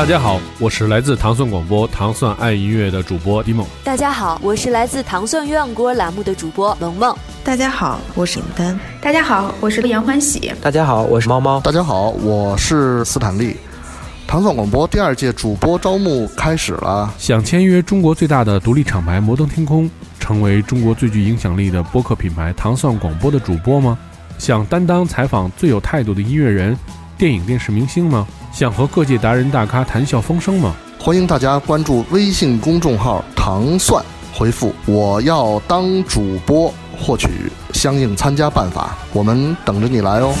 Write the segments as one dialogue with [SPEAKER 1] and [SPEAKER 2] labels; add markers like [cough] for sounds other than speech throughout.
[SPEAKER 1] 大家好，我是来自糖蒜广播《糖蒜爱音乐》的主播迪梦。
[SPEAKER 2] 大家好，我是来自糖蒜鸳鸯锅栏目的主播萌萌。
[SPEAKER 3] 大家好，我是尹丹。
[SPEAKER 4] 大家好，我是杨欢喜。
[SPEAKER 5] 大家好，我是猫猫。
[SPEAKER 6] 大家好，我是斯坦利。糖蒜广播第二届主播招募开始了，
[SPEAKER 1] 想签约中国最大的独立厂牌摩登天空，成为中国最具影响力的播客品牌糖蒜广播的主播吗？想担当采访最有态度的音乐人、电影电视明星吗？想和各界达人大咖谈笑风生吗？
[SPEAKER 6] 欢迎大家关注微信公众号“糖蒜”，回复“我要当主播”，获取相应参加办法。我们等着你来哦。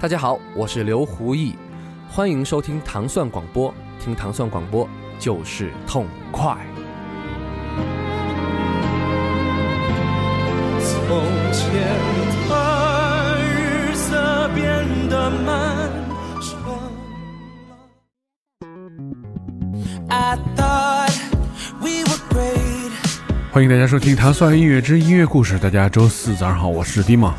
[SPEAKER 5] 大家好，我是刘胡毅，欢迎收听糖蒜广播，听糖蒜广播就是痛快。
[SPEAKER 7] 从前的日色变得.
[SPEAKER 1] 欢迎大家收听《糖蒜音乐之音乐故事》。大家周四早上好，我是迪玛。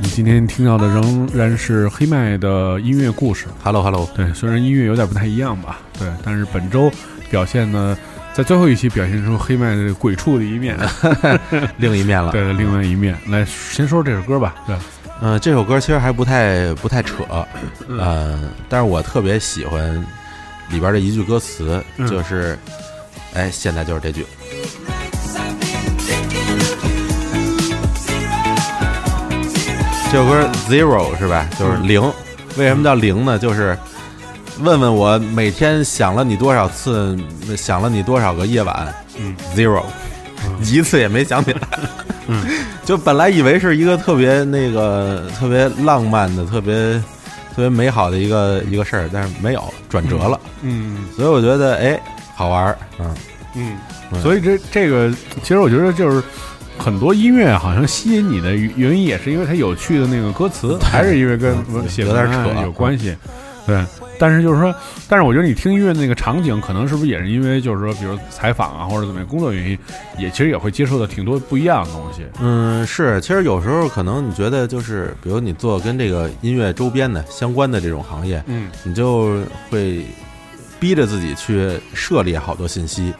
[SPEAKER 1] 你今天听到的仍然是黑麦的音乐故事。
[SPEAKER 8] Hello Hello，
[SPEAKER 1] 对，虽然音乐有点不太一样吧，对，但是本周表现呢，在最后一期表现出黑麦的鬼畜的一面，[laughs] [laughs]
[SPEAKER 8] 另一面了。
[SPEAKER 1] 对，另外一面。来，先说说这首歌吧。对，
[SPEAKER 8] 嗯、这首歌其实还不太不太扯，嗯、但是我特别喜欢里边的一句歌词，
[SPEAKER 1] 嗯
[SPEAKER 8] 就是，哎，现在就是这句。这首歌 Zero 是吧？就是零。为什么叫零呢？就是问问我每天想了你多少次，想了你多少个夜晚。
[SPEAKER 1] 嗯
[SPEAKER 8] ，Zero，[laughs] 一次也没想起来。
[SPEAKER 1] 嗯，[laughs]
[SPEAKER 8] 就本来以为是一个特别那个特别浪漫的、特别特别美好的一个一个事儿，但是没有转折了，
[SPEAKER 1] 嗯
[SPEAKER 8] 所以我觉得哎好玩儿，嗯，
[SPEAKER 1] 嗯，
[SPEAKER 8] 嗯
[SPEAKER 1] 所以这这个，其实我觉得就是。很多音乐好像吸引你的原因也是因为它有趣的那个歌词，还是因为跟文写
[SPEAKER 8] 有点扯
[SPEAKER 1] 有关系。对，但是就是说，但是我觉得你听音乐那个场景，可能是不是也是因为就是说，比如采访啊或者怎么样工作原因，也其实也会接受的挺多不一样的东西。
[SPEAKER 8] 嗯，是，其实有时候可能你觉得就是，比如你做跟这个音乐周边的相关的这种行业，
[SPEAKER 1] 嗯
[SPEAKER 8] 你就会逼着自己去涉猎好多信息，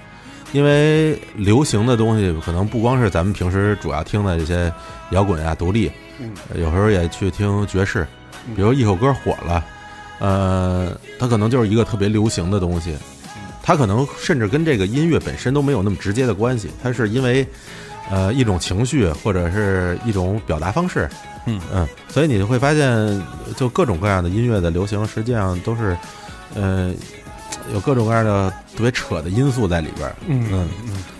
[SPEAKER 8] 因为流行的东西可能不光是咱们平时主要听的这些摇滚啊、独立，
[SPEAKER 1] 嗯。
[SPEAKER 8] 有时候也去听爵士，比如一首歌火了，呃，它可能就是一个特别流行的东西，它可能甚至跟这个音乐本身都没有那么直接的关系，它是因为呃一种情绪或者是一种表达方式，
[SPEAKER 1] 嗯。
[SPEAKER 8] 嗯，所以你就会发现，就各种各样的音乐的流行，实际上都是呃有各种各样的特别扯的因素在里边儿，
[SPEAKER 1] 嗯
[SPEAKER 8] 嗯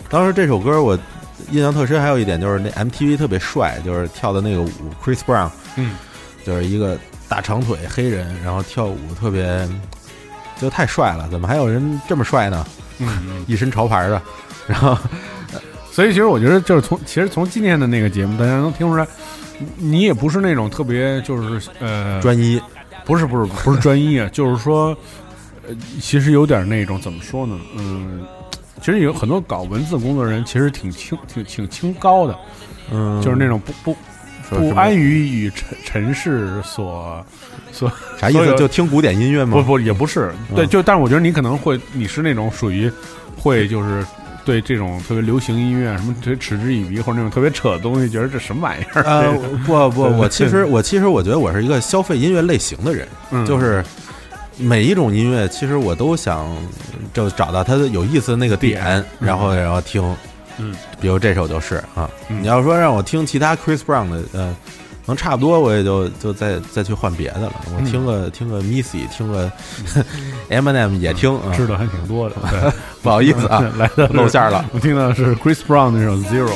[SPEAKER 8] 当时这首歌我印象特深，还有一点就是那 MTV 特别帅，就是跳的那个舞，Chris Brown，
[SPEAKER 1] 嗯，
[SPEAKER 8] 就是一个大长腿黑人，然后跳舞特别就太帅了，怎么还有人这么帅呢？
[SPEAKER 1] 嗯，
[SPEAKER 8] 一身潮牌的，然后
[SPEAKER 1] 所以其实我觉得就是从其实从今天的那个节目，大家能听出来，你你也不是那种特别就是呃
[SPEAKER 8] 专一，
[SPEAKER 1] 不是不是不是专一啊，就是说，呃，其实有点那种怎么说呢？嗯，其实有很多搞文字工作人其实挺清挺挺清高的，
[SPEAKER 8] 嗯，
[SPEAKER 1] 就是那种不不不安于与尘尘世所所
[SPEAKER 8] 啥意思？就听古典音乐吗？
[SPEAKER 1] 不不也不是，对，
[SPEAKER 8] 嗯
[SPEAKER 1] 就但是我觉得你可能会你是那种属于会就是。对这种特别流行音乐，什么特别嗤之以鼻，或者那种特别扯的东西，觉得这什么玩意儿？
[SPEAKER 8] 呃，不不，我 [laughs] 其实我其实我觉得我是一个消费音乐类型的人，
[SPEAKER 1] 嗯
[SPEAKER 8] 就是每一种音乐，其实我都想就找到它的有意思的那个点，
[SPEAKER 1] 点
[SPEAKER 8] 然后然后听，
[SPEAKER 1] 嗯，
[SPEAKER 8] 比如这首就是啊，
[SPEAKER 1] 嗯。
[SPEAKER 8] 你要说让我听其他 Chris Brown 的，呃，能差不多，我也就就再再去换别的了。我听个、听个 Missy，听个 [laughs] Eminem 也听啊，
[SPEAKER 1] 知道还挺多的。[laughs] 对，
[SPEAKER 8] 不好意思啊，[laughs]
[SPEAKER 1] 来的
[SPEAKER 8] 露馅儿了。
[SPEAKER 1] 我听到的是 Chris Brown 那首 Zero。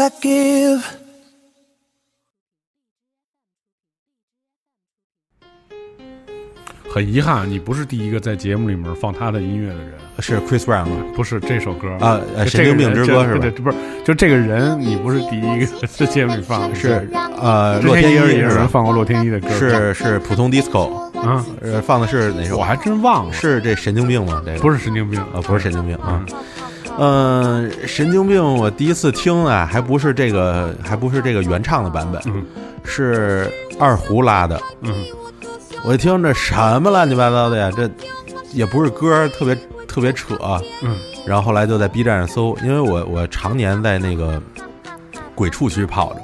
[SPEAKER 7] I give. [laughs]
[SPEAKER 1] 很遗憾，你不是第一个在节目里面放他的音乐的人，
[SPEAKER 8] 是 Chris Brown 吗？
[SPEAKER 1] 不是这首歌
[SPEAKER 8] 啊神经病之歌是吧
[SPEAKER 1] 不是，就这个人，你不是第一个在节目里放，
[SPEAKER 8] 是呃，洛天
[SPEAKER 1] 依也有？人放过洛天依的歌，
[SPEAKER 8] 是是普通 disco，
[SPEAKER 1] 啊，
[SPEAKER 8] 呃，放的是哪首？
[SPEAKER 1] 我还真忘了，
[SPEAKER 8] 是这神经病吗？这个
[SPEAKER 1] 不是神经病
[SPEAKER 8] 啊，不是神经病啊。嗯，神经病，我第一次听啊，还不是这个，还不是这个原唱的版本，
[SPEAKER 1] 嗯
[SPEAKER 8] 是二胡拉的。
[SPEAKER 1] 嗯
[SPEAKER 8] 我一听这什么乱七八糟的呀，这也不是歌，特别特别扯。
[SPEAKER 1] 嗯
[SPEAKER 8] 然后后来就在 B 站上搜，因为我我常年在那个鬼畜区泡着，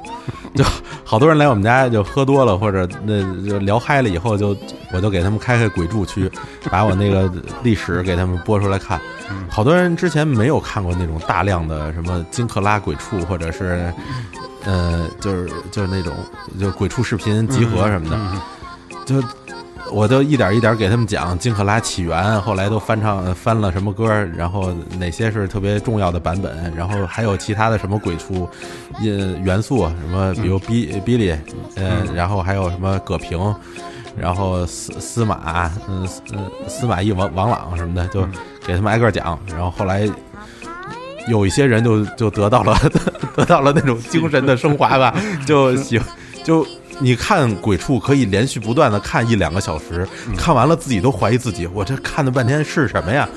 [SPEAKER 8] 就好多人来我们家就喝多了或者那就聊嗨了以后就，我就给他们开开鬼畜区，把我那个历史给他们播出来看。好多人之前没有看过那种大量的什么金克拉鬼畜，或者是呃，就是就是那种就鬼畜视频集合什么的，就我就一点一点给他们讲金克拉起源，后来都翻唱翻了什么歌，然后哪些是特别重要的版本，然后还有其他的什么鬼畜呃元素，什么比如比比利，呃，然后还有什么葛平，然后司司马，嗯司嗯司马懿王王朗什么的，就给他们挨个讲，然后后来。有一些人就就得到了 [laughs] 得到了那种精神的升华吧，就喜就你看鬼畜可以连续不断的看一两个小时，看完了自己都怀疑自己，我这看了半天是什么呀？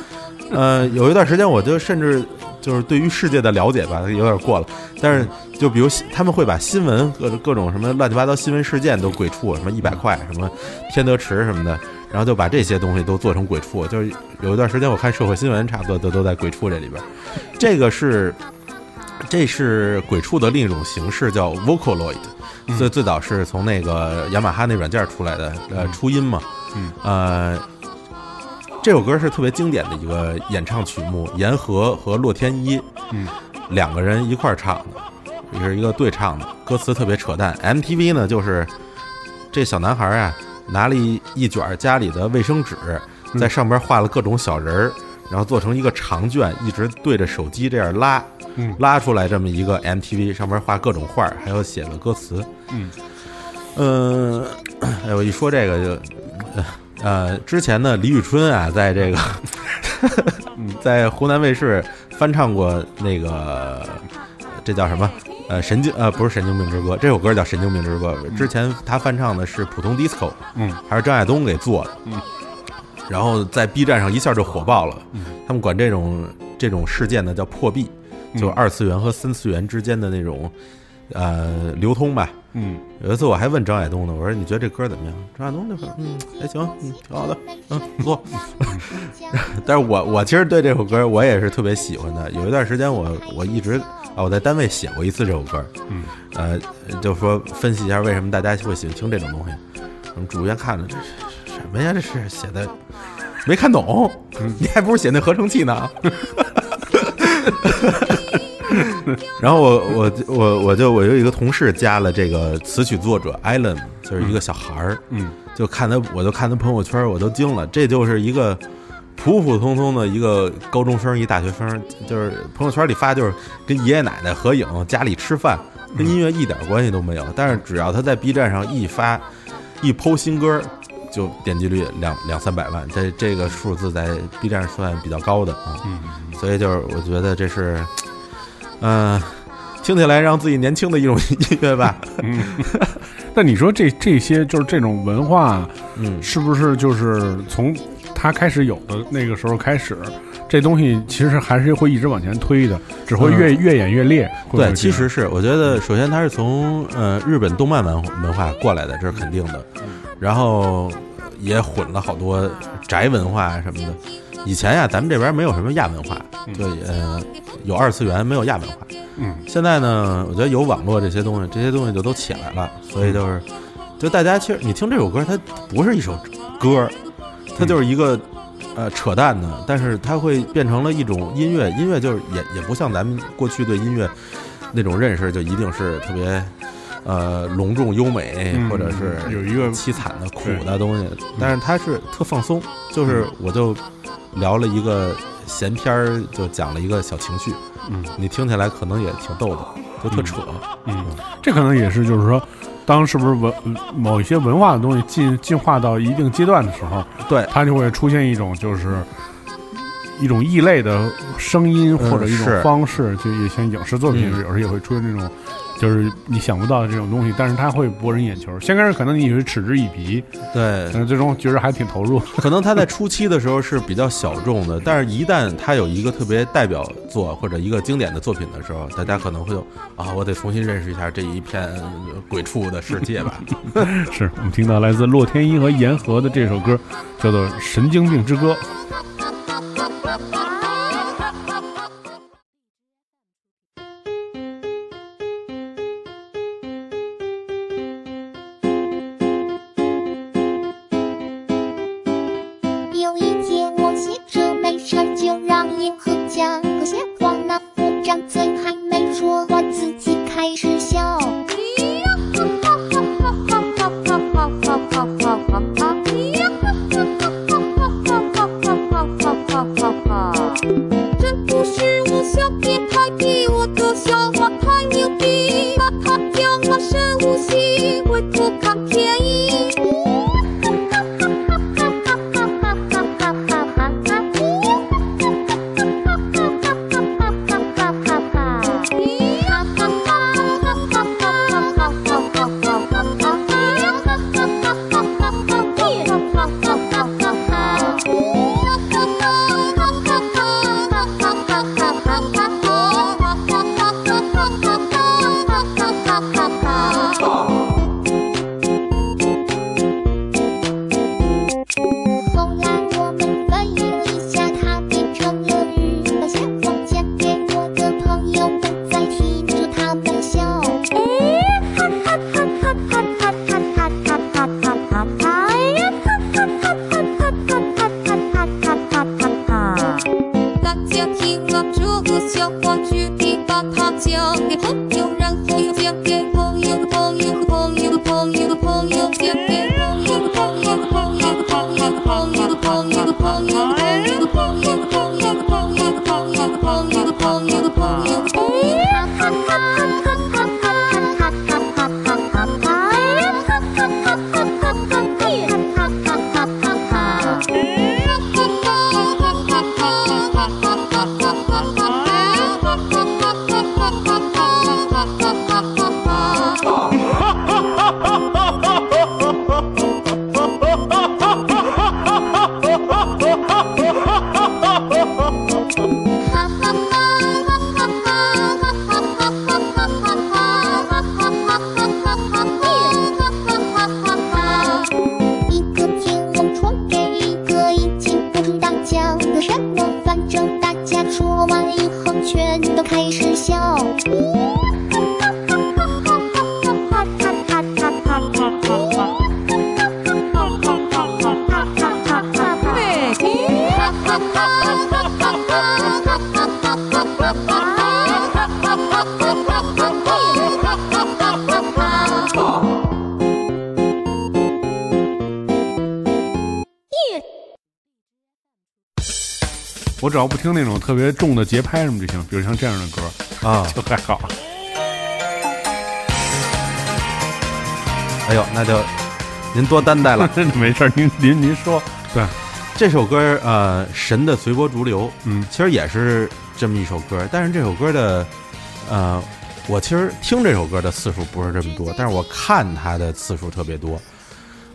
[SPEAKER 8] 呃，有一段时间我就甚至就是对于世界的了解吧，有点过了。但是就比如他们会把新闻各各种什么乱七八糟新闻事件都鬼畜，什么一百块，什么天德池什么的，然后就把这些东西都做成鬼畜。就是有一段时间我看社会新闻，差不多都都在鬼畜这里边。这个是这是鬼畜的另一种形式，叫 Vocaloid。最最早是从那个雅马哈那软件出来的，呃，初音嘛，
[SPEAKER 1] 嗯，
[SPEAKER 8] 呃，这首歌是特别经典的一个演唱曲目，言和和洛天依，
[SPEAKER 1] 嗯，
[SPEAKER 8] 两个人一块儿唱的，也是一个对唱的，歌词特别扯淡。MTV 呢，就是这小男孩啊，拿了一一卷家里的卫生纸，在上边画了各种小人儿，然后做成一个长卷，一直对着手机这样拉，
[SPEAKER 1] 嗯
[SPEAKER 8] 拉出来这么一个 MTV，上面画各种画，还有写的歌词。
[SPEAKER 1] 嗯，
[SPEAKER 8] 嗯，哎，我一说这个就，呃呃，之前呢，李宇春啊，在这个 [laughs] 在湖南卫视翻唱过那个，这叫什么？呃，神经呃，不是《神经病之歌》，这首歌叫《神经病之歌》。之前他翻唱的是普通 disco，
[SPEAKER 1] 嗯，
[SPEAKER 8] 还是张亚东给做的，
[SPEAKER 1] 嗯，
[SPEAKER 8] 然后在 B 站上一下就火爆了。
[SPEAKER 1] 嗯，
[SPEAKER 8] 他们管这种这种事件呢叫破壁，就二次元和三次元之间的那种呃流通吧。
[SPEAKER 1] 嗯，
[SPEAKER 8] 有一次我还问张亚东呢，我说你觉得这歌怎么样？张亚东就说嗯还行，嗯挺好的，嗯不错。[laughs] 但是我我其实对这首歌我也是特别喜欢的。有一段时间我我一直啊我在单位写过一次这首歌，
[SPEAKER 1] 嗯
[SPEAKER 8] 呃就说分析一下为什么大家会喜欢听这种东西。我们主编看着这是什么呀？这是写的没看懂，你还不如写那合成器呢。[laughs] 然后我我我我就我有一个同事加了这个词曲作者 Alan，就是一个小孩儿，
[SPEAKER 1] 嗯，
[SPEAKER 8] 就看他，我就看他朋友圈，我都惊了，这就是一个普普通通的一个高中生，一大学生，就是朋友圈里发就是跟爷爷奶奶合影，家里吃饭，跟音乐一点关系都没有。但是只要他在 B 站上一发一剖新歌，就点击率两两三百万，这这个数字在 B 站算比较高的啊。
[SPEAKER 1] 嗯，
[SPEAKER 8] 所以就是我觉得这是，嗯、听起来让自己年轻的一种音乐吧。
[SPEAKER 1] 嗯，[laughs] 那你说这这些就是这种文化，
[SPEAKER 8] 嗯，
[SPEAKER 1] 是不是就是从它开始有的那个时候开始，这东西其实还是会一直往前推的，只会越、越演越烈。会会
[SPEAKER 8] 对，其实是我觉得，首先它是从呃日本动漫文文化过来的，这是肯定的。然后也混了好多宅文化什么的。以前呀，咱们这边没有什么亚文化，就呃有二次元，没有亚文化。
[SPEAKER 1] 嗯，
[SPEAKER 8] 现在呢，我觉得有网络这些东西，这些东西就都起来了，所以就是，就大家其实你听这首歌，它不是一首歌，它就是一个呃扯淡的，但是它会变成了一种音乐，音乐就是也也不像咱们过去对音乐那种认识，就一定是特别呃隆重优美，
[SPEAKER 1] 嗯
[SPEAKER 8] 或者是
[SPEAKER 1] 有一个
[SPEAKER 8] 凄惨的苦的东西，但是它是特放松，就是我就聊了一个闲篇儿，就讲了一个小情绪，
[SPEAKER 1] 嗯，
[SPEAKER 8] 你听起来可能也挺逗的，就特扯，
[SPEAKER 1] 嗯，这可能也是就是说，当是不是文某一些文化的东西进进化到一定阶段的时候，
[SPEAKER 8] 对，
[SPEAKER 1] 它就会出现一种就是一种异类的声音
[SPEAKER 8] 嗯
[SPEAKER 1] 或者一种
[SPEAKER 8] 是。
[SPEAKER 1] 方式，就也像影视作品
[SPEAKER 8] 嗯。
[SPEAKER 1] 有时候也会出现这种。就是你想不到的这种东西，但是它会博人眼球。先开始可能你以为嗤之以鼻，
[SPEAKER 8] 对，
[SPEAKER 1] 但是最终觉得还挺投入。[laughs]
[SPEAKER 8] 可能他在初期的时候是比较小众的，但是一旦他有一个特别代表作或者一个经典的作品的时候，大家可能会有啊，我得重新认识一下这一片鬼畜的世界吧。[laughs]
[SPEAKER 1] 是我们听到来自洛天依和言和的这首歌，叫做《神经病之歌》。
[SPEAKER 9] 我
[SPEAKER 1] 只要不听那种特别重的节拍什么就行，比如像这样的歌
[SPEAKER 8] 啊，[laughs]
[SPEAKER 1] 就还好。
[SPEAKER 8] 哎呦，那就您多担待了，[laughs] 真的
[SPEAKER 1] 没事儿，您您您说，对，
[SPEAKER 8] 这首歌呃，神的随波逐流，
[SPEAKER 1] 嗯，
[SPEAKER 8] 其实也是这么一首歌，但是这首歌的呃，我其实听这首歌的次数不是这么多，但是我看它的次数特别多。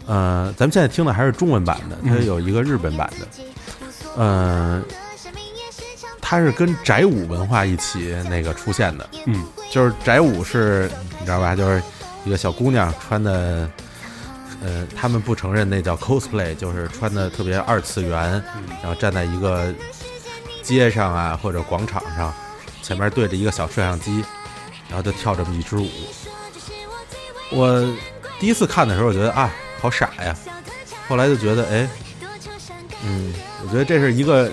[SPEAKER 8] 呃，咱们现在听的还是中文版的，它有一个日本版的，嗯、它是跟宅舞文化一起那个出现的，
[SPEAKER 1] 嗯，
[SPEAKER 8] 就是宅舞是你知道吧？就是一个小姑娘穿的，呃，他们不承认那叫 cosplay，就是穿的特别二次元，然后站在一个街上啊或者广场上，前面对着一个小摄像机，然后就跳这么一支舞。我第一次看的时候，我觉得啊，好傻呀，后来就觉得，哎，嗯，我觉得这是一个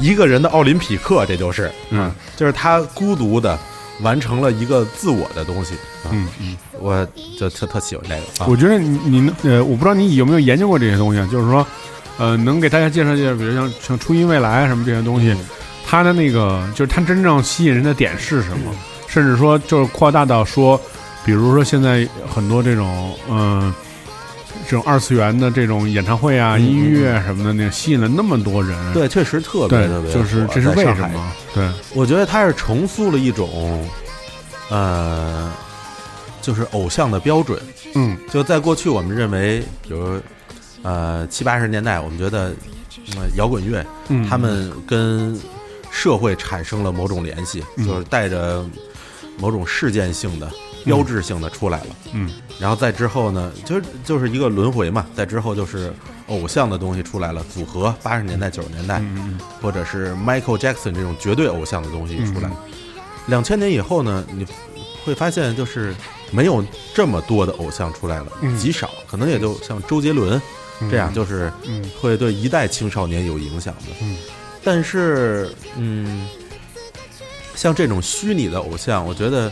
[SPEAKER 8] 一个人的奥林匹克，这就是，
[SPEAKER 1] 嗯，
[SPEAKER 8] 就是他孤独的完成了一个自我的东西，啊、
[SPEAKER 1] 嗯。嗯，
[SPEAKER 8] 我就特特喜欢这个。啊。
[SPEAKER 1] 我觉得你你呃，我不知道你有没有研究过这些东西，啊，就是说，呃，能给大家介绍介绍，比如像像初音未来啊什么这些东西，它的那个就是它真正吸引人的点是什么？甚至说就是扩大到说，比如说现在很多这种嗯、这种二次元的这种演唱会啊、
[SPEAKER 8] 嗯
[SPEAKER 1] 音乐什么的，那个吸引了那么多人，
[SPEAKER 8] 对，确实特别特别，
[SPEAKER 1] 就是这是为什么？对，
[SPEAKER 8] 我觉得它是重塑了一种，呃，就是偶像的标准。
[SPEAKER 1] 嗯，
[SPEAKER 8] 就在过去，我们认为，比如，呃，七八十年代，我们觉得，呃摇滚乐，
[SPEAKER 1] 嗯。
[SPEAKER 8] 他们跟社会产生了某种联系，
[SPEAKER 1] 嗯。
[SPEAKER 8] 就是带着某种事件性的、标志性的出来了。
[SPEAKER 1] 嗯，
[SPEAKER 8] 然后再之后呢，就是就是一个轮回嘛。再之后就是偶像的东西出来了，组合八十年代、九十年代，
[SPEAKER 1] 嗯
[SPEAKER 8] 或者是 Michael Jackson 这种绝对偶像的东西出来
[SPEAKER 1] 嗯。
[SPEAKER 8] 两千年以后呢，你会发现就是没有这么多的偶像出来了，
[SPEAKER 1] 嗯
[SPEAKER 8] 极少，可能也就像周杰伦
[SPEAKER 1] 嗯
[SPEAKER 8] 这样，就是
[SPEAKER 1] 嗯
[SPEAKER 8] 会对一代青少年有影响的。
[SPEAKER 1] 嗯
[SPEAKER 8] 但是，嗯，像这种虚拟的偶像，我觉得，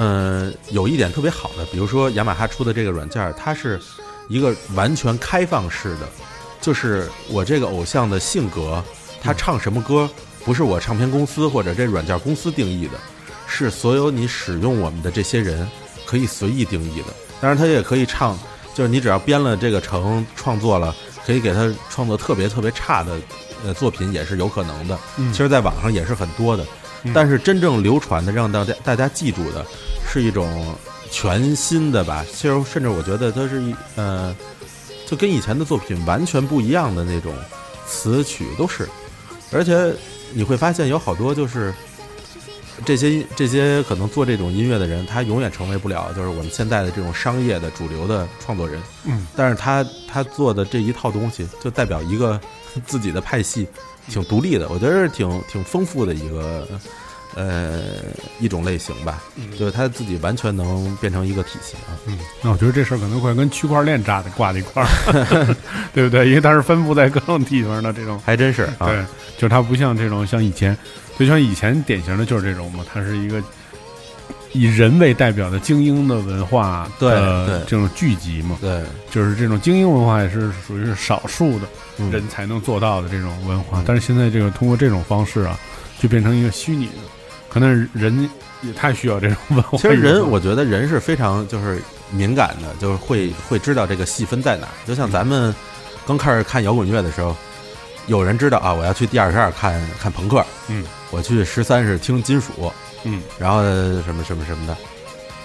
[SPEAKER 8] 嗯，有一点特别好的，比如说雅马哈出的这个软件，它是一个完全开放式的，就是我这个偶像的性格，他唱什么歌，不是我唱片公司或者这软件公司定义的，是所有你使用我们的这些人可以随意定义的。当然，他也可以唱，就是你只要编了这个程，创作了，可以给他创作特别特别差的呃作品也是有可能的。其实，在网上也是很多的。但是真正流传的，让大家大家记住的，是一种全新的吧。其实，甚至我觉得它是一呃，就跟以前的作品完全不一样的那种词曲都是。而且你会发现有好多就是这些这些可能做这种音乐的人，他永远成为不了就是我们现在的这种商业的主流的创作人。
[SPEAKER 1] 嗯，
[SPEAKER 8] 但是他他做的这一套东西，就代表一个自己的派系，挺独立的。我觉得是挺挺丰富的一个呃一种类型吧，就是他自己完全能变成一个体系啊。
[SPEAKER 1] 嗯，那我觉得这事儿可能会跟区块链扎的挂在一块儿，[laughs] 对不对？因为它是分布在各种地方的这种，
[SPEAKER 8] 还真是啊。
[SPEAKER 1] 对，就是它不像这种像以前，就像以前典型的就是这种嘛，它是一个以人为代表的精英的文化
[SPEAKER 8] 对
[SPEAKER 1] 这种聚集嘛，
[SPEAKER 8] 对，
[SPEAKER 1] 就是这种精英文化也是属于是少数的
[SPEAKER 8] 嗯
[SPEAKER 1] 人才能做到的这种文化，但是现在这个通过这种方式啊，就变成一个虚拟的，可能人也太需要这种文化。
[SPEAKER 8] 其实人，我觉得人是非常就是敏感的，就是会会知道这个细分在哪儿。就像咱们刚开始看摇滚乐的时候，有人知道啊，我要去第二十二看看朋克，
[SPEAKER 1] 嗯，
[SPEAKER 8] 我去十三是听金属，
[SPEAKER 1] 嗯，
[SPEAKER 8] 然后什么什么什么的。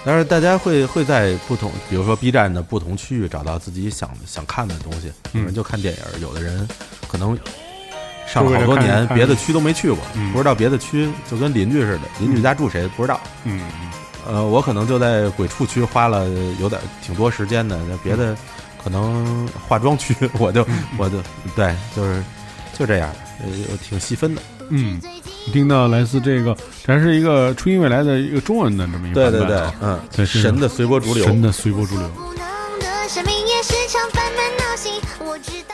[SPEAKER 8] 但是大家会会在不同，比如说 B 站的不同区域找到自己想想看的东西。有人就看电影，有的人可能上了好多年，别的区都没去过，
[SPEAKER 1] 嗯
[SPEAKER 8] 不知道别的区，就跟邻居似的，邻居家住谁不知道。
[SPEAKER 1] 嗯，
[SPEAKER 8] 呃，我可能就在鬼畜区花了有点挺多时间的，那别的可能化妆区 [laughs] 我就我就对，就是就这样，呃，挺细分的。
[SPEAKER 1] 嗯，听到来自这个，这还是一个初音未来的一个中文的这么一个
[SPEAKER 8] 对对对嗯
[SPEAKER 1] 对，
[SPEAKER 8] 神的随波逐流
[SPEAKER 1] 神的随波逐流。
[SPEAKER 9] 生命也是场烦闷闹心，我知道。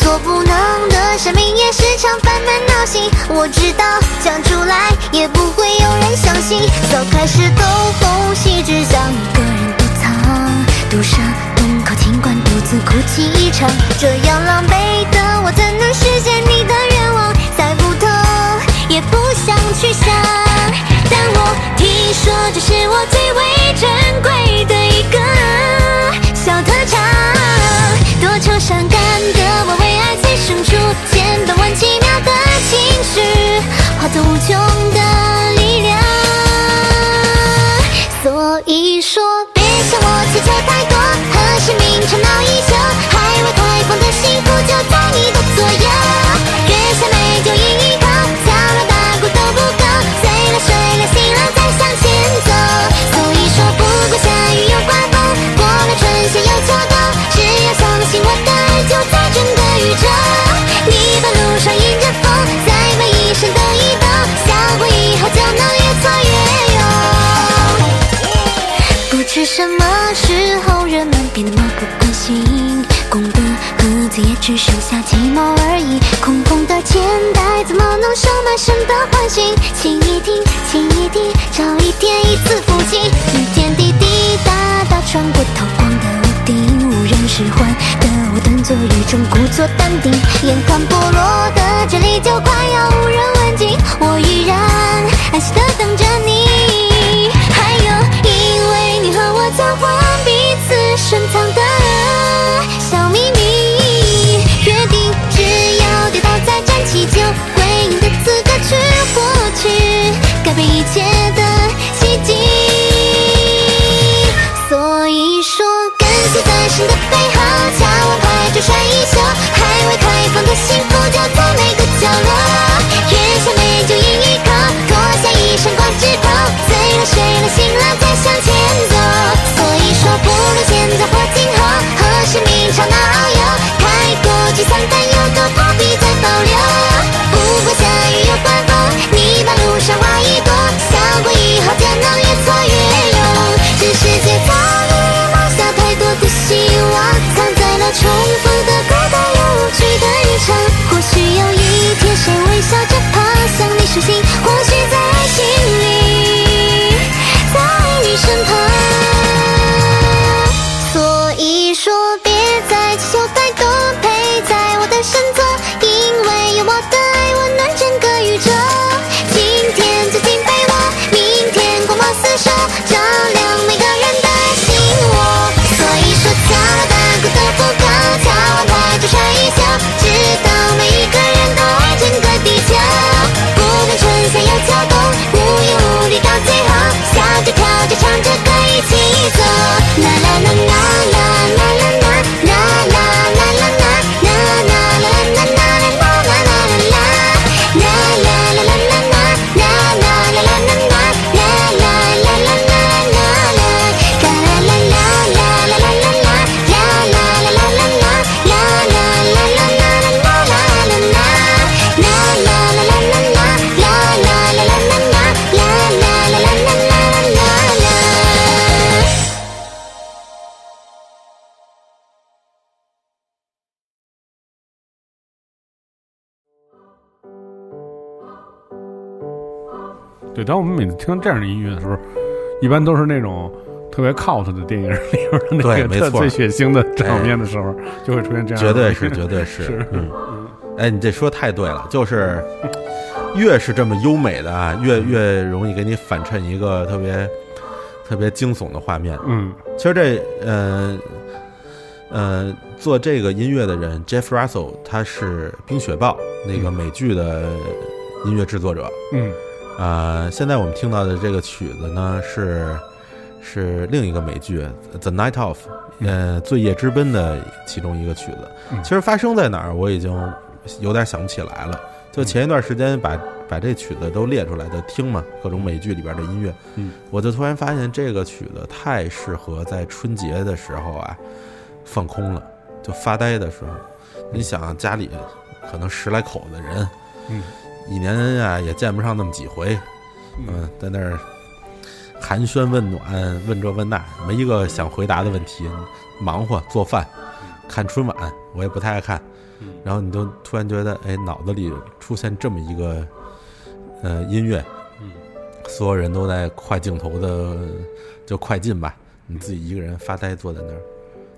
[SPEAKER 9] 所不能的生命也时常烦闷闹心。我知道讲出来也不会有人相信，早开始兜风戏，只想一个人躲藏，赌上洞口，尽管独自哭泣一场。这样狼狈的我，怎能实现你的愿望？猜不透，也不想去想。但我听说这是我最为珍贵的一个小特长，多愁善感化作无穷的力量。所以说，别向我祈求太多，和生命吵闹一做淡定，眼看不
[SPEAKER 1] 对，当我们每次听到这样的音乐的时候，一般都是那种特别 cult 的电影里边的那个特最血腥的场面的时候，就会出现这样的。
[SPEAKER 8] 绝对是，绝对是，
[SPEAKER 1] 是
[SPEAKER 8] 嗯，哎，你这说太对了，就是越是这么优美的啊，越越容易给你反衬一个特别特别惊悚的画面。
[SPEAKER 1] 嗯
[SPEAKER 8] 其实这呃呃做这个音乐的人 Jeff Russell，他是《冰雪暴》那个美剧的音乐制作者。
[SPEAKER 1] 嗯
[SPEAKER 8] 呃，现在我们听到的这个曲子呢是是另一个美剧《The Night Of》呃《罪夜之奔》的其中一个曲子。
[SPEAKER 1] 嗯。
[SPEAKER 8] 其实发生在哪儿，我已经有点想不起来了。就前一段时间把把这曲子都列出来的听嘛，各种美剧里边的音乐，
[SPEAKER 1] 嗯，
[SPEAKER 8] 我就突然发现这个曲子太适合在春节的时候啊放空了，就发呆的时候。你想家里可能十来口子人，
[SPEAKER 1] 嗯，
[SPEAKER 8] 一年啊也见不上那么几回，嗯，在那儿寒暄问暖，问这问那，没一个想回答的问题，忙活做饭，看春晚，我也不太爱看。然后你就突然觉得，哎，脑子里出现这么一个呃音乐，所有人都在快镜头的就快进吧，你自己一个人发呆坐在那儿，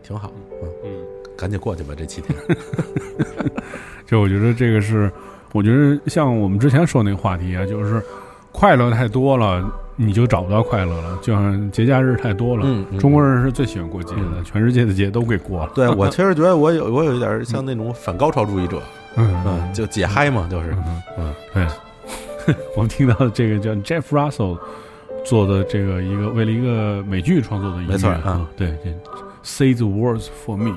[SPEAKER 8] 挺好。嗯
[SPEAKER 1] 嗯，
[SPEAKER 8] 赶紧过去吧，这七天。[laughs]
[SPEAKER 1] 就我觉得这个是，我觉得像我们之前说那个话题啊，就是快乐太多了，你就找不到快乐了。就像节假日太多了，
[SPEAKER 8] 嗯嗯
[SPEAKER 1] 中国人是最喜欢过节的，全世界的节都给过了。
[SPEAKER 8] 对我 [laughs] 其实觉得我有我有一点像那种反高潮主义者，
[SPEAKER 1] 嗯
[SPEAKER 8] 嗯，就解嗨嘛，就是，嗯，
[SPEAKER 1] 对，[laughs] 我们听到的这个叫 Jeff Russell 做的这个一个为了一个美剧创作的音乐，
[SPEAKER 8] 没错
[SPEAKER 1] 啊
[SPEAKER 8] 对，
[SPEAKER 1] 对这，Say the words for me。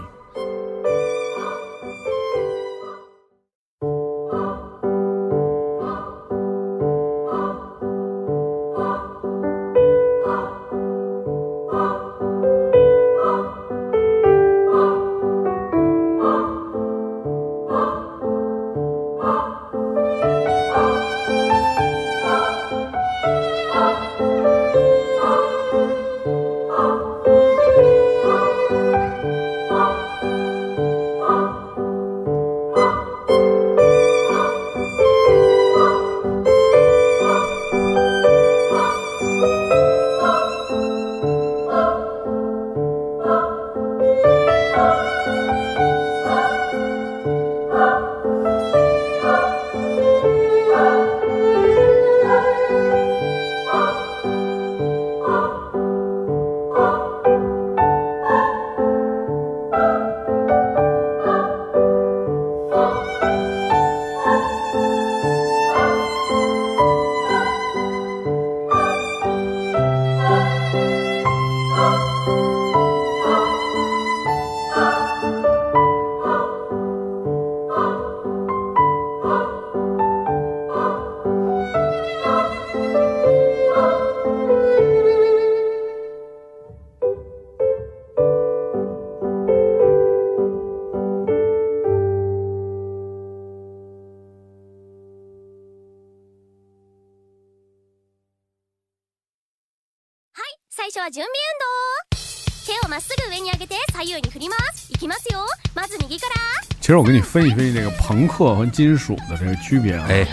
[SPEAKER 1] 实我跟你分析分析这个朋克和金属的这个区别啊。
[SPEAKER 8] 哎，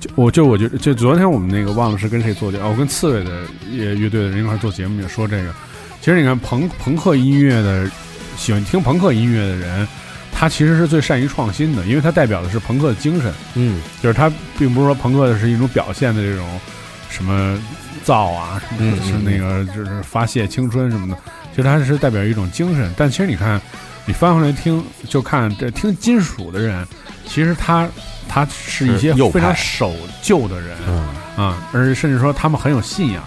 [SPEAKER 1] 就我就我觉得，就昨天我们那个忘了是跟谁做的，哦，我跟刺猬的乐乐队的人一块做节目也说这个。其实你看朋朋克音乐的，喜欢听朋克音乐的人，他其实是最善于创新的，因为他代表的是朋克的精神。
[SPEAKER 8] 嗯，
[SPEAKER 1] 就是他并不是说朋克是一种表现的这种什么造啊，
[SPEAKER 8] 嗯
[SPEAKER 1] 是那个就是发泄青春什么的，其实它是代表一种精神。但其实你看，你翻回来听，就看这听金属的人，其实他他是一些非常守旧的人
[SPEAKER 8] 嗯，
[SPEAKER 1] 啊，而且甚至说他们很有信仰，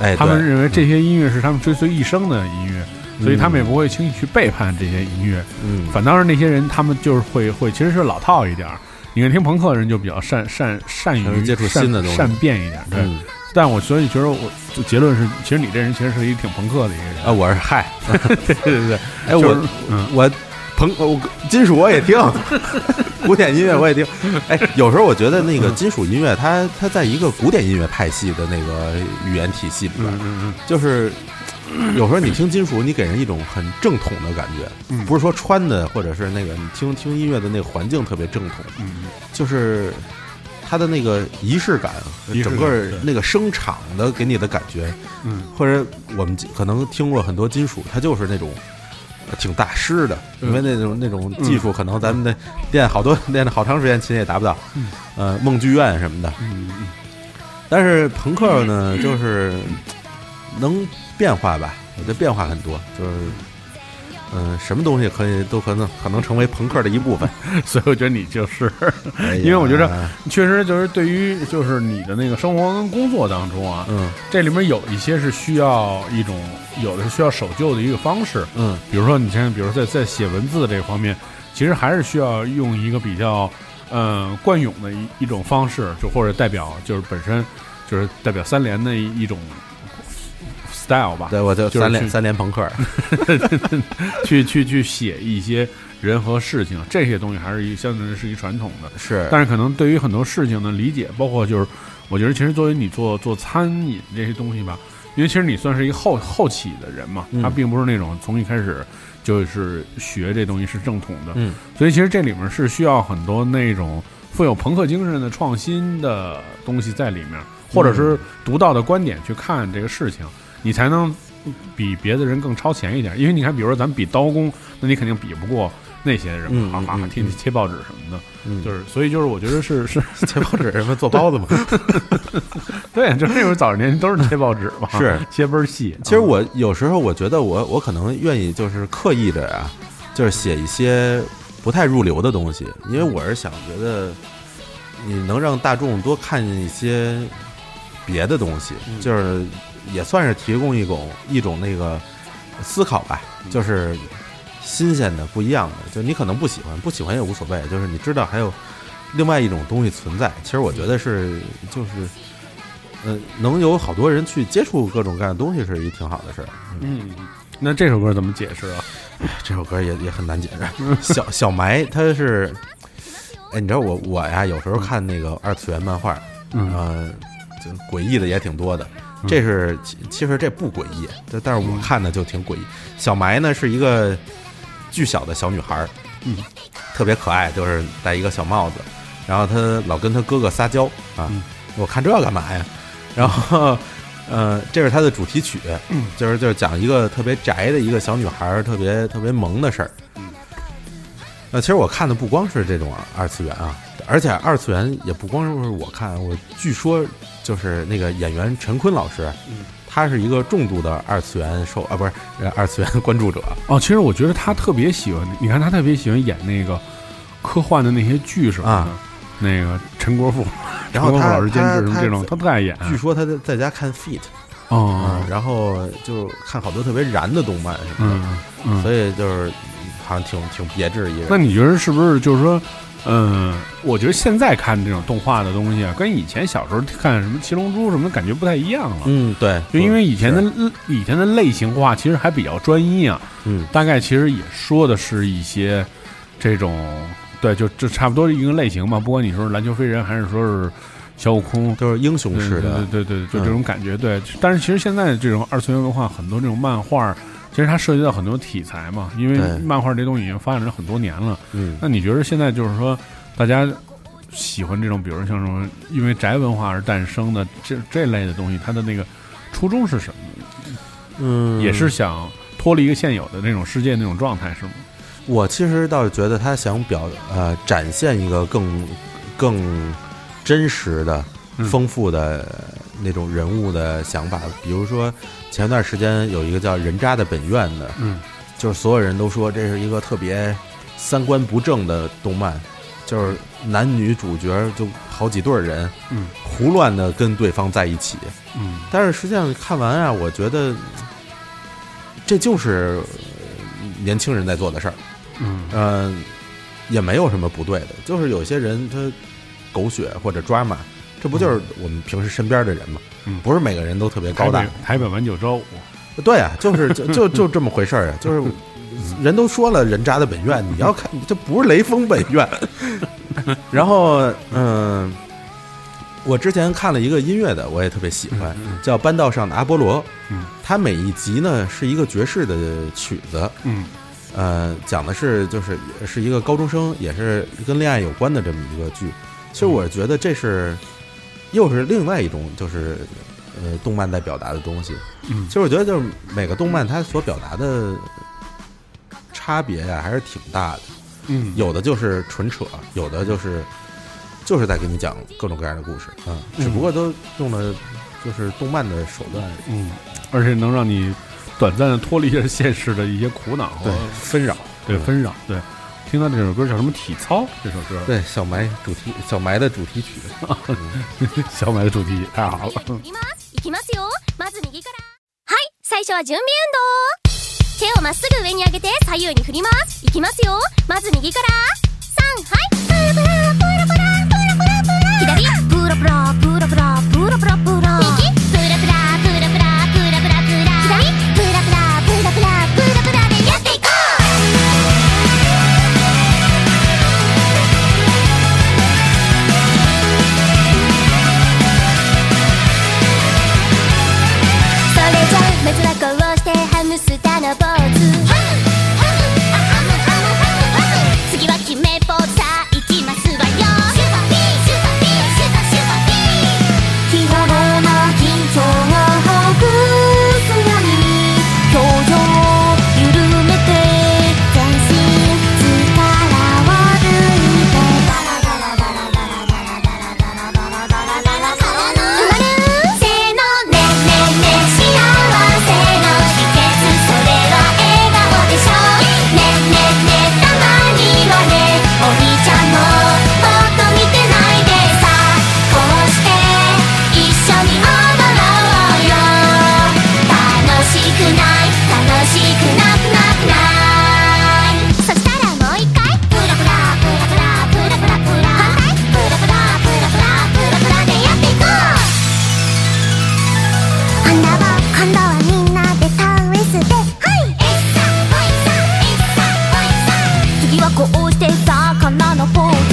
[SPEAKER 8] 哎，
[SPEAKER 1] 他们认为这些音乐是他们追随一生的音乐。所以他们也不会轻易去背叛这些音乐，
[SPEAKER 8] 嗯，
[SPEAKER 1] 反倒是那些人，他们就是会会，其实是老套一点儿。你看听朋克的人就比较善善善于
[SPEAKER 8] 善于接触新的东西
[SPEAKER 1] 善变一点，对。
[SPEAKER 8] 嗯
[SPEAKER 1] 但我所以觉得我就结论是，其实你这人其实是一个挺朋克的一个人。
[SPEAKER 8] 啊，我是嗨，[laughs]
[SPEAKER 1] 对对对，
[SPEAKER 8] 哎，
[SPEAKER 1] 就是
[SPEAKER 8] 我
[SPEAKER 1] 嗯。
[SPEAKER 8] 我朋我金属我也听，[laughs] 古典音乐我也听。哎，有时候我觉得那个金属音乐，它它在一个古典音乐派系的那个语言体系里边，就是有时候你听金属，你给人一种很正统的感觉，
[SPEAKER 1] 嗯。
[SPEAKER 8] 不是说穿的或者是那个你听听音乐的那个环境特别正统，
[SPEAKER 1] 嗯。
[SPEAKER 8] 就是它的那个仪式感，整个那个声场的给你的感觉，
[SPEAKER 1] 嗯。
[SPEAKER 8] 或者我们可能听过很多金属，它就是那种呃挺大师的，
[SPEAKER 1] 嗯。
[SPEAKER 8] 因为那种那种技术，可能咱们的练好多练了好长时间琴也达不到，
[SPEAKER 1] 嗯。
[SPEAKER 8] 呃，梦剧院什么的。
[SPEAKER 1] 嗯嗯。
[SPEAKER 8] 但是朋克呢，就是能变化吧，我觉得变化很多，就是。嗯，什么东西可以都可能可能成为朋克的一部分，
[SPEAKER 1] 嗯，[laughs] 所以我觉得你就是，[laughs]
[SPEAKER 8] 哎
[SPEAKER 1] 因为我觉得确实就是对于就是你的那个生活跟工作当中啊，
[SPEAKER 8] 嗯。
[SPEAKER 1] 这里面有一些是需要一种，有的是需要守旧的一个方式，
[SPEAKER 8] 嗯，
[SPEAKER 1] 比如说你像，比如在在写文字这方面，其实还是需要用一个比较，呃，惯用的一一种方式，就或者代表就是本身就是代表三联的一一种 style 吧，
[SPEAKER 8] 对，我就三连三连朋克，[laughs]
[SPEAKER 1] 去去去写一些人和事情，这些东西还是一相对是一传统的，
[SPEAKER 8] 是，
[SPEAKER 1] 但是可能对于很多事情的理解，包括就是，我觉得其实作为你做做餐饮这些东西吧，因为其实你算是一个后后起的人嘛，
[SPEAKER 8] 嗯。
[SPEAKER 1] 他并不是那种从一开始就是学这东西是正统的，
[SPEAKER 8] 嗯，
[SPEAKER 1] 所以其实这里面是需要很多那种富有朋克精神的创新的东西在里面，或者是独到的观点去看这个事情，你才能比别的人更超前一点。因为你看，比如说咱们比刀工，那你肯定比不过那些人哈哈
[SPEAKER 8] 嗯嗯
[SPEAKER 1] 天天切报纸什么的，
[SPEAKER 8] 嗯
[SPEAKER 1] 就是所以就是我觉得是是 [laughs]
[SPEAKER 8] 切报纸什么做包子嘛。[laughs]
[SPEAKER 1] 对，就是那会儿早上年间都是切报纸嘛，
[SPEAKER 8] 是
[SPEAKER 1] 切倍儿细。
[SPEAKER 8] 其实我有时候我觉得我我可能愿意就是刻意的呀，就是写一些不太入流的东西，因为我是想觉得你能让大众多看见一些别的东西，就是也算是提供一种一种那个思考吧，就是新鲜的、不一样的。就你可能不喜欢，不喜欢也无所谓，就是你知道还有另外一种东西存在。其实我觉得是就是。呃，能有好多人去接触各种各样的东西，是一挺好的事儿。
[SPEAKER 1] 嗯，那这首歌怎么解释啊？
[SPEAKER 8] 这首歌也也很难解释。小小埋他是，哎，你知道我我呀，有时候看那个二次元漫画，
[SPEAKER 1] 嗯
[SPEAKER 8] 呃，就诡异的也挺多的。这是其其实这不诡异，但但是我看的就挺诡异。小埋呢是一个巨小的小女孩儿，
[SPEAKER 1] 嗯，
[SPEAKER 8] 特别可爱，就是戴一个小帽子，然后她老跟她哥哥撒娇啊。
[SPEAKER 1] 嗯
[SPEAKER 8] 我看这干嘛呀？然后，呃，这是她的主题曲，
[SPEAKER 1] 嗯
[SPEAKER 8] 就是就是讲一个特别宅的一个小女孩儿，特别特别萌的事儿。
[SPEAKER 1] 嗯，
[SPEAKER 8] 那其实我看的不光是这种二次元啊，而且二次元也不光是我看，我据说就是那个演员陈坤老师，
[SPEAKER 1] 嗯
[SPEAKER 8] 他是一个重度的二次元受啊，不是呃二次元关注者。
[SPEAKER 1] 哦，其实我觉得他特别喜欢，你看他特别喜欢演那个科幻的那些剧什么的，
[SPEAKER 8] 啊
[SPEAKER 1] 那个陈国富，[laughs]
[SPEAKER 8] 然后他
[SPEAKER 1] 陈国富老师监制什么这种，他特爱演。
[SPEAKER 8] 据说他在在家看 Feet
[SPEAKER 1] 哦
[SPEAKER 8] 啊，，然后就看好多特别燃的动漫什么的，
[SPEAKER 1] 嗯嗯，
[SPEAKER 8] 所以就是好像挺挺别致一人。
[SPEAKER 1] 那你觉得是不是就是说，嗯，我觉得现在看这种动画的东西啊，跟以前小时候看什么《七龙珠》什么的感觉不太一样了。
[SPEAKER 8] 嗯，对，
[SPEAKER 1] 就因为以前的
[SPEAKER 8] 是
[SPEAKER 1] 以前的类型化其实还比较专一啊，
[SPEAKER 8] 嗯
[SPEAKER 1] 大概其实也说的是一些这种对，就就差不多一个类型嘛。不管你说是篮球飞人，还是说是小悟空，
[SPEAKER 8] 都是英雄式的，
[SPEAKER 1] 对对对对，就
[SPEAKER 8] 嗯
[SPEAKER 1] 这种感觉。对，但是其实现在这种二次元文化，很多这种漫画，其实它涉及到很多题材嘛。因为漫画这东西已经发展了很多年了。
[SPEAKER 8] 嗯
[SPEAKER 1] 那你觉得现在就是说，大家喜欢这种，比如像什么因为宅文化而诞生的这这类的东西，它的那个初衷是什么？
[SPEAKER 8] 嗯，
[SPEAKER 1] 也是想脱离一个现有的那种世界那种状态，是吗？
[SPEAKER 8] 我其实倒是觉得他想表呃展现一个更更真实的、
[SPEAKER 1] 嗯
[SPEAKER 8] 丰富的那种人物的想法。比如说前段时间有一个叫《人渣的本愿》的，
[SPEAKER 1] 嗯，
[SPEAKER 8] 就是所有人都说这是一个特别三观不正的动漫，就是男女主角就好几对儿人，
[SPEAKER 1] 嗯，
[SPEAKER 8] 胡乱的跟对方在一起。
[SPEAKER 1] 嗯
[SPEAKER 8] 但是实际上看完啊，我觉得这就是呃年轻人在做的事儿。
[SPEAKER 1] 嗯
[SPEAKER 8] 呃，也没有什么不对的，就是有些人他狗血或者抓马，这不就是我们平时身边的人吗？
[SPEAKER 1] 嗯
[SPEAKER 8] 不是每个人都特别高大
[SPEAKER 1] 台北。文九州，
[SPEAKER 8] 对啊，就是就就就这么回事儿啊，就是人都说了人渣的本愿，你要看这不是雷锋本愿。[laughs] 然后嗯，我之前看了一个音乐的，我也特别喜欢，叫《班道上的阿波罗》。
[SPEAKER 1] 嗯，
[SPEAKER 8] 它每一集呢是一个爵士的曲子。
[SPEAKER 1] 嗯
[SPEAKER 8] 呃，讲的是就是是一个高中生，也是跟恋爱有关的这么一个剧。其实我觉得这是又是另外一种就是呃动漫在表达的东西。
[SPEAKER 1] 嗯。
[SPEAKER 8] 其实我觉得就是每个动漫它所表达的差别呀、还是挺大的。
[SPEAKER 1] 嗯，
[SPEAKER 8] 有的就是纯扯，有的就是就是在给你讲各种各样的故事啊、只不过都用了就是动漫的手段，
[SPEAKER 1] 嗯，而且能让你短暂的脱离一下现实的一些苦恼
[SPEAKER 8] 纷扰，
[SPEAKER 1] 对纷扰。对，听到这首歌叫什么？体操？这首歌，
[SPEAKER 8] 对小埋主题小埋的主题曲，[laughs]
[SPEAKER 1] 小买的主题曲太好了。
[SPEAKER 9] はい最初は準備運動。手をまっすぐ上に上げて左右に振ります。いきますよ。まず右から。3はい phone.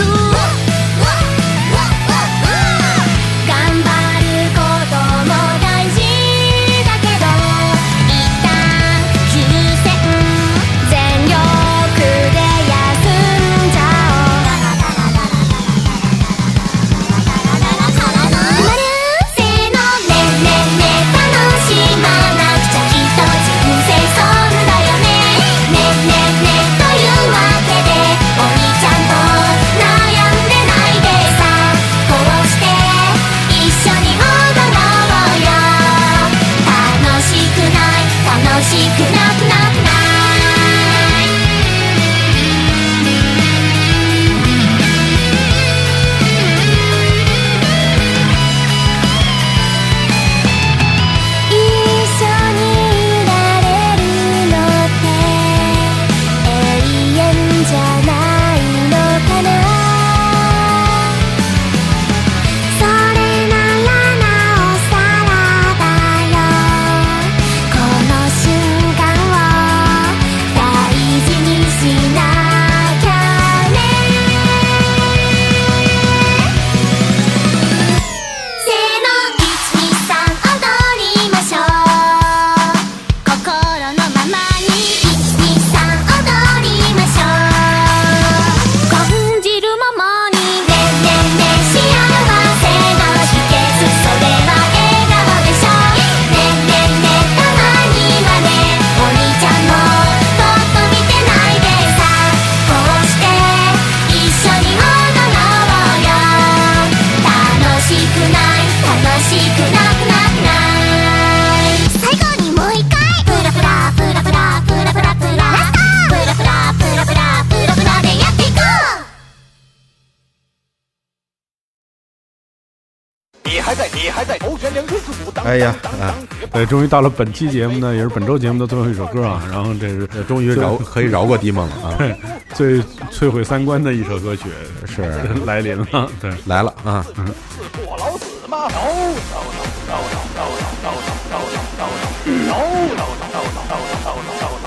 [SPEAKER 8] 哎呀啊，
[SPEAKER 1] 对，终于到了本期节目呢，也是本周节目的最后一首歌啊。然后这是
[SPEAKER 8] 终于饶可以饶过迪梦了啊！
[SPEAKER 1] 对 [laughs] 最摧毁三观的一首歌曲
[SPEAKER 8] 是
[SPEAKER 1] 来临了。对，
[SPEAKER 8] 来了啊！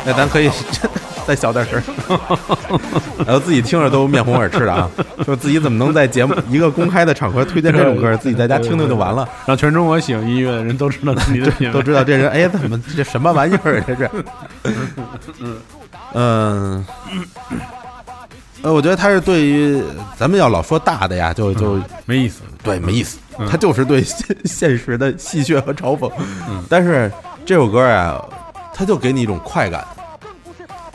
[SPEAKER 8] 那咱可以再小点声，[laughs] 然后自己听着都面红耳赤的啊！说自己怎么能在节目一个公开的场合推荐这种歌，自己在家听听就完了，
[SPEAKER 1] 让全中国喜欢音乐的人都知道
[SPEAKER 8] 都知道这人哎，怎么这什么玩意儿啊？这是，嗯，呃，我觉得他是对于咱们要老说大的呀，就就
[SPEAKER 1] 没意思。
[SPEAKER 8] 对，没意思。他就是对现现实的戏谑和嘲讽。但是这首歌啊，他就给你一种快感，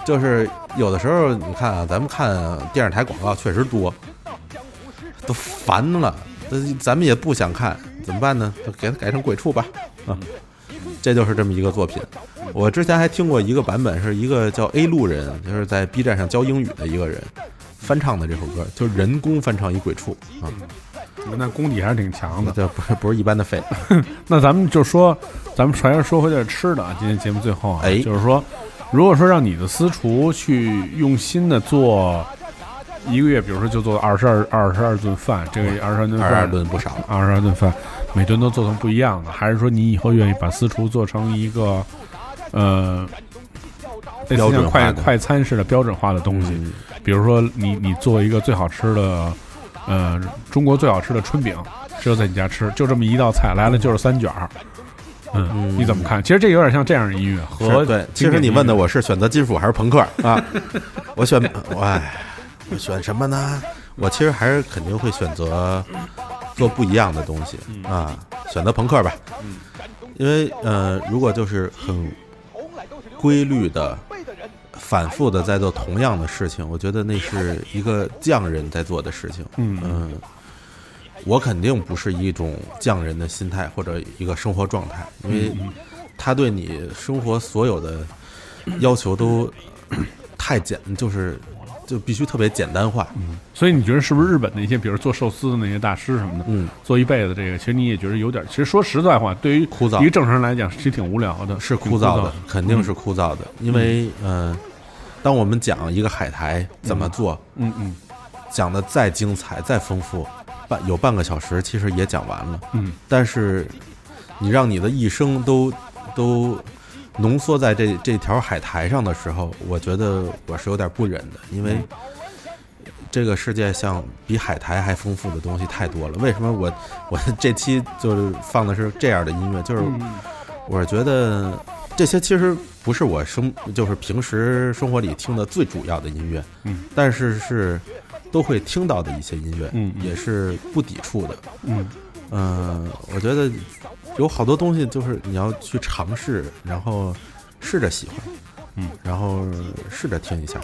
[SPEAKER 8] 就是有的时候你看啊，咱们看电视台广告确实多，都烦了，呃咱们也不想看，怎么办呢？就给它改成鬼畜吧，啊，这就是这么一个作品。我之前还听过一个版本，是一个叫 A 路人，就是在 B 站上教英语的一个人翻唱的这首歌，就是人工翻唱一鬼畜啊。
[SPEAKER 1] 那功底还是挺强的。
[SPEAKER 8] 这不是不是一般的废。[laughs]
[SPEAKER 1] 那咱们就说，咱们还是说回点吃的啊。今天节目最后啊，
[SPEAKER 8] 哎
[SPEAKER 1] 就是说，如果说让你的私厨去用心的做一个月，比如说就做二十二二十二顿饭，这个二十二顿饭
[SPEAKER 8] ，22顿不少
[SPEAKER 1] 二十二顿饭，每顿都做成不一样的，还是说你以后愿意把私厨做成一个呃，类似
[SPEAKER 8] 标准
[SPEAKER 1] 像快快餐式的标准化的东西？
[SPEAKER 8] 嗯
[SPEAKER 1] 比如说你你做一个最好吃的，呃，中国最好吃的春饼，只有在你家吃，就这么一道菜，来了就是三卷儿。嗯，
[SPEAKER 8] 嗯
[SPEAKER 1] 你怎么看？其实这有点像这样的音乐和
[SPEAKER 8] 是对，其实你问的我是选择金属还是朋克 [laughs] 啊？我选，我哎，我选什么呢？我其实还是肯定会选择做不一样的东西啊，选择朋克吧。因为呃，如果就是很规律的、反复的在做同样的事情，我觉得那是一个匠人在做的事情。
[SPEAKER 1] 嗯
[SPEAKER 8] 嗯，我肯定不是一种匠人的心态或者一个生活状态，因为他对你生活所有的要求都 [coughs] 太简，就是就必须特别简单化。
[SPEAKER 1] 所以你觉得是不是日本那些，比如做寿司的那些大师什么的，
[SPEAKER 8] 嗯，
[SPEAKER 1] 做一辈子这个，其实你也觉得有点，其实说实在话，对于
[SPEAKER 8] 枯燥。
[SPEAKER 1] 一个正常人来讲，其实挺无聊的，
[SPEAKER 8] 是枯燥的
[SPEAKER 1] 的，，
[SPEAKER 8] 肯定是枯燥的，因为嗯、呃当我们讲一个海苔怎么做，
[SPEAKER 1] 嗯嗯。
[SPEAKER 8] 讲的再精彩、再丰富，半有半个小时其实也讲完了。
[SPEAKER 1] 嗯，
[SPEAKER 8] 但是你让你的一生都都浓缩在这这条海苔上的时候，我觉得我是有点不忍的，因为这个世界像比海苔还丰富的东西太多了。为什么我我这期就是放的是这样的音乐？就是我是觉得这些其实不是我生就是平时生活里听的最主要的音乐，
[SPEAKER 1] 嗯，
[SPEAKER 8] 但是是都会听到的一些音乐，
[SPEAKER 1] 嗯。
[SPEAKER 8] 也是不抵触的，
[SPEAKER 1] 嗯。
[SPEAKER 8] 嗯，我觉得有好多东西就是你要去尝试，然后试着喜欢，
[SPEAKER 1] 嗯，
[SPEAKER 8] 然后试着听一下，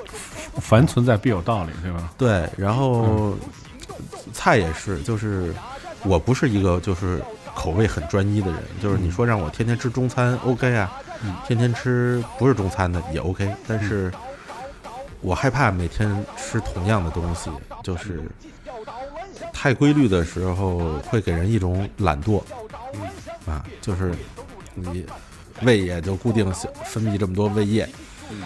[SPEAKER 1] 凡存在必有道理，对吧？
[SPEAKER 8] 对，然后、菜也是，就是我不是一个就是口味很专一的人，就是你说让我天天吃中餐 OK 啊，
[SPEAKER 1] 嗯。
[SPEAKER 8] 天天吃不是中餐的也 OK，但是我害怕每天吃同样的东西，就是太规律的时候会给人一种懒惰，啊，就是你胃也就固定分泌这么多胃液，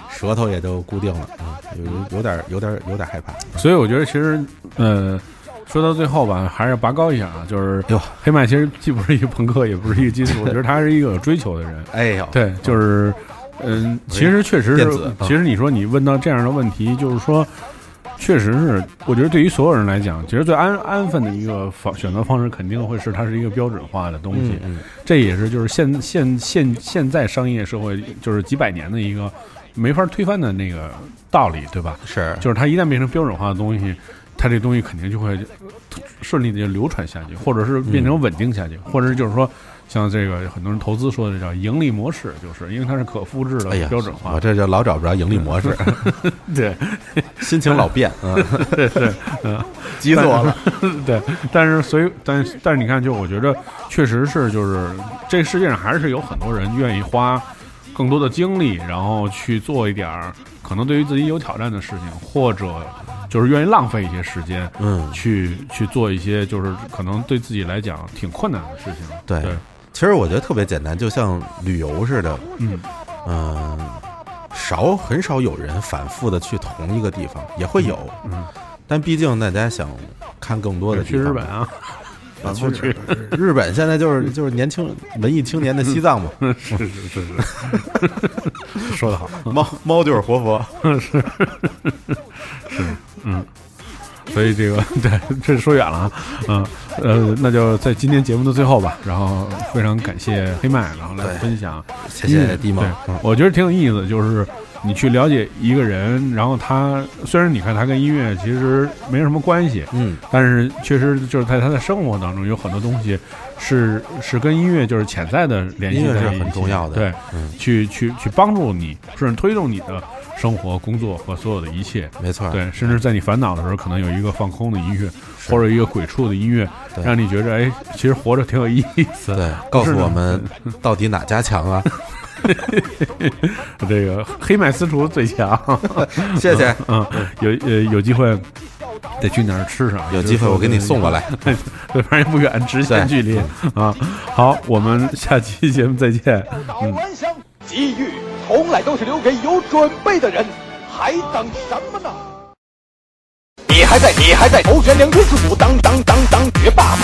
[SPEAKER 8] 舌头也就固定了，啊，有有有点有点有点害怕。
[SPEAKER 1] 所以我觉得其实，呃，说到最后吧，还是要拔高一下啊，就是
[SPEAKER 8] 哟，
[SPEAKER 1] 黑麦其实既不是一个朋克，也不是一个金属，[laughs] 我觉得他是一个有追求的人。
[SPEAKER 8] 哎呦，
[SPEAKER 1] 对，就是，嗯，其实确实是其实你说你问到这样的问题，就是说，确实是，我觉得对于所有人来讲，其实最安安分的一个方选择方式，肯定会是它是一个标准化的东西。
[SPEAKER 8] 嗯嗯
[SPEAKER 1] 这也是就是现现现现在商业社会就是几百年的一个没法推翻的那个道理，对吧？
[SPEAKER 8] 是，
[SPEAKER 1] 就是它一旦变成标准化的东西，它这东西肯定就会顺利的就流传下去，或者是变成稳定下去，或者是就是说，像这个很多人投资说的叫盈利模式，就是因为它是可复制的
[SPEAKER 8] 哎，
[SPEAKER 1] 标准化。
[SPEAKER 8] 我这就老找不着盈利模式，[laughs]
[SPEAKER 1] 对，
[SPEAKER 8] 心情老变，[laughs] 嗯，
[SPEAKER 1] 对对，嗯，
[SPEAKER 8] 急死我了。[laughs]
[SPEAKER 1] 对，但是所以，但是但是你看，就我觉得确实是，就是这世界上还是有很多人愿意花更多的精力，然后去做一点儿可能对于自己有挑战的事情，或者就是愿意浪费一些时间，
[SPEAKER 8] 嗯，
[SPEAKER 1] 去去做一些就是可能对自己来讲挺困难的事情。
[SPEAKER 8] 对
[SPEAKER 1] 对，
[SPEAKER 8] 其实我觉得特别简单，就像旅游似的，
[SPEAKER 1] 嗯。
[SPEAKER 8] 嗯、少很少有人反复的去同一个地方，也会有，
[SPEAKER 1] 嗯，
[SPEAKER 8] 但毕竟大家想看更多的地
[SPEAKER 1] 去日本啊，
[SPEAKER 8] 啊，[laughs]
[SPEAKER 1] 去。
[SPEAKER 8] 去。[laughs] 日本现在就是就是年轻文艺青年的西藏嘛，
[SPEAKER 1] 是是是是，[laughs] 说得好，
[SPEAKER 8] 猫猫就是活佛，
[SPEAKER 1] 是。是嗯。所以这个 [laughs] 对，这说远了啊，嗯呃，那就在今天节目的最后吧，然后非常感谢黑麦，然后来分享
[SPEAKER 8] 谢谢
[SPEAKER 1] 对
[SPEAKER 8] 嗯。
[SPEAKER 1] 我觉得挺有意思，就是你去了解一个人，然后他虽然你看他跟音乐其实没什么关系，
[SPEAKER 8] 嗯，
[SPEAKER 1] 但是确实就是在他的生活当中有很多东西是是跟音乐就是潜在的联系
[SPEAKER 8] 音乐是
[SPEAKER 1] 在一起
[SPEAKER 8] 很重要的。
[SPEAKER 1] 对，
[SPEAKER 8] 嗯。
[SPEAKER 1] 去去去帮助你，甚至推动你的生活、工作和所有的一切。
[SPEAKER 8] 没错，
[SPEAKER 1] 对，甚至在你烦恼的时候，可能有一个放空的音乐，或者一个鬼畜的音乐，让你觉着哎，其实活着挺有意思。
[SPEAKER 8] 对，告诉我们 [laughs] 到底哪家强啊？[laughs]
[SPEAKER 1] 这个黑麦私厨最强，[laughs]
[SPEAKER 8] 谢谢
[SPEAKER 1] 嗯，有呃有机会得去哪儿吃上，
[SPEAKER 8] 有机会我给你送过来，[laughs]
[SPEAKER 1] 对，反正也不远，直线距离啊。好，我们下期节目再见。嗯。
[SPEAKER 10] 机遇从来都是留给有准备的人，还等什么呢？你还在，你还在头悬梁锥刺股，当当当当学霸吗？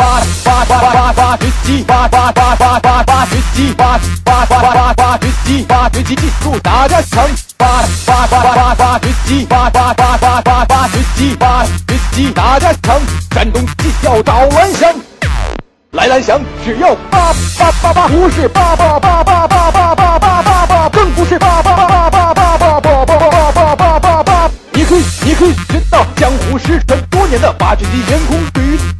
[SPEAKER 10] 挖挖挖挖挖掘机，挖挖挖挖挖挖掘机，挖挖挖挖挖掘机，挖掘机技术大家强。挖挖挖挖挖掘机，挖挖挖挖挖挖掘机，挖掘机大家强。山东技校找蓝翔。来蓝翔只要八八八八，不是八八八八八八八八八八，更不是八八八八八八八八八八八八八。你可以，你可以学到江湖失传多年的挖掘机员工履履履履带绝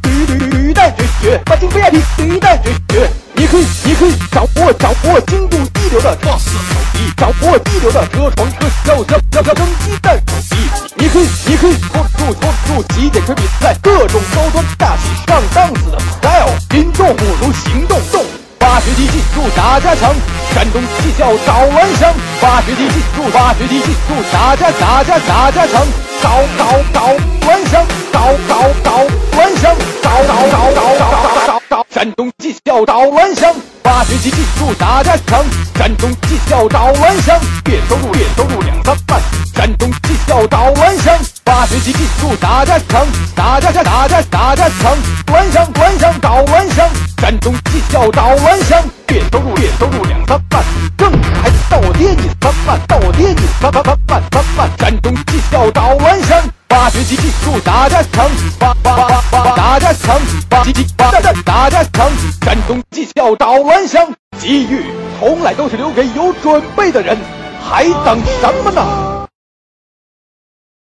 [SPEAKER 10] 学，挖金 VIP 履带绝学。你可以，你可以掌握掌握精度一流的创世手艺，掌握一流的车床车销销销销蒸鸡蛋手机。你可以，你可以 hold 住 hold 住极简车比赛，各种高端大气上档次的 style，心动不如行动动。挖掘机进术哪家强，山东技校找蓝翔。挖掘机进术，挖掘机进术哪家哪家哪家墙，搞搞搞蓝翔，搞搞搞蓝翔，搞搞搞搞搞。找找找找效找乱象，把学习技术大加强，山东技校找乱象，月收入月收入两三万，山东技校找乱象，把学习技术大加强，大加加大家大加强，乱象乱象找乱象，山东技校找乱象，月收入月收入两三万，挣还得到我爹你三万，到我爹你三万三万三万，山东技校找乱象。挖掘机技术大家强，八八八八大家强，把技技把大大加强，山东技校找蓝翔，机遇从来都是留给有准备的人，还等什么呢？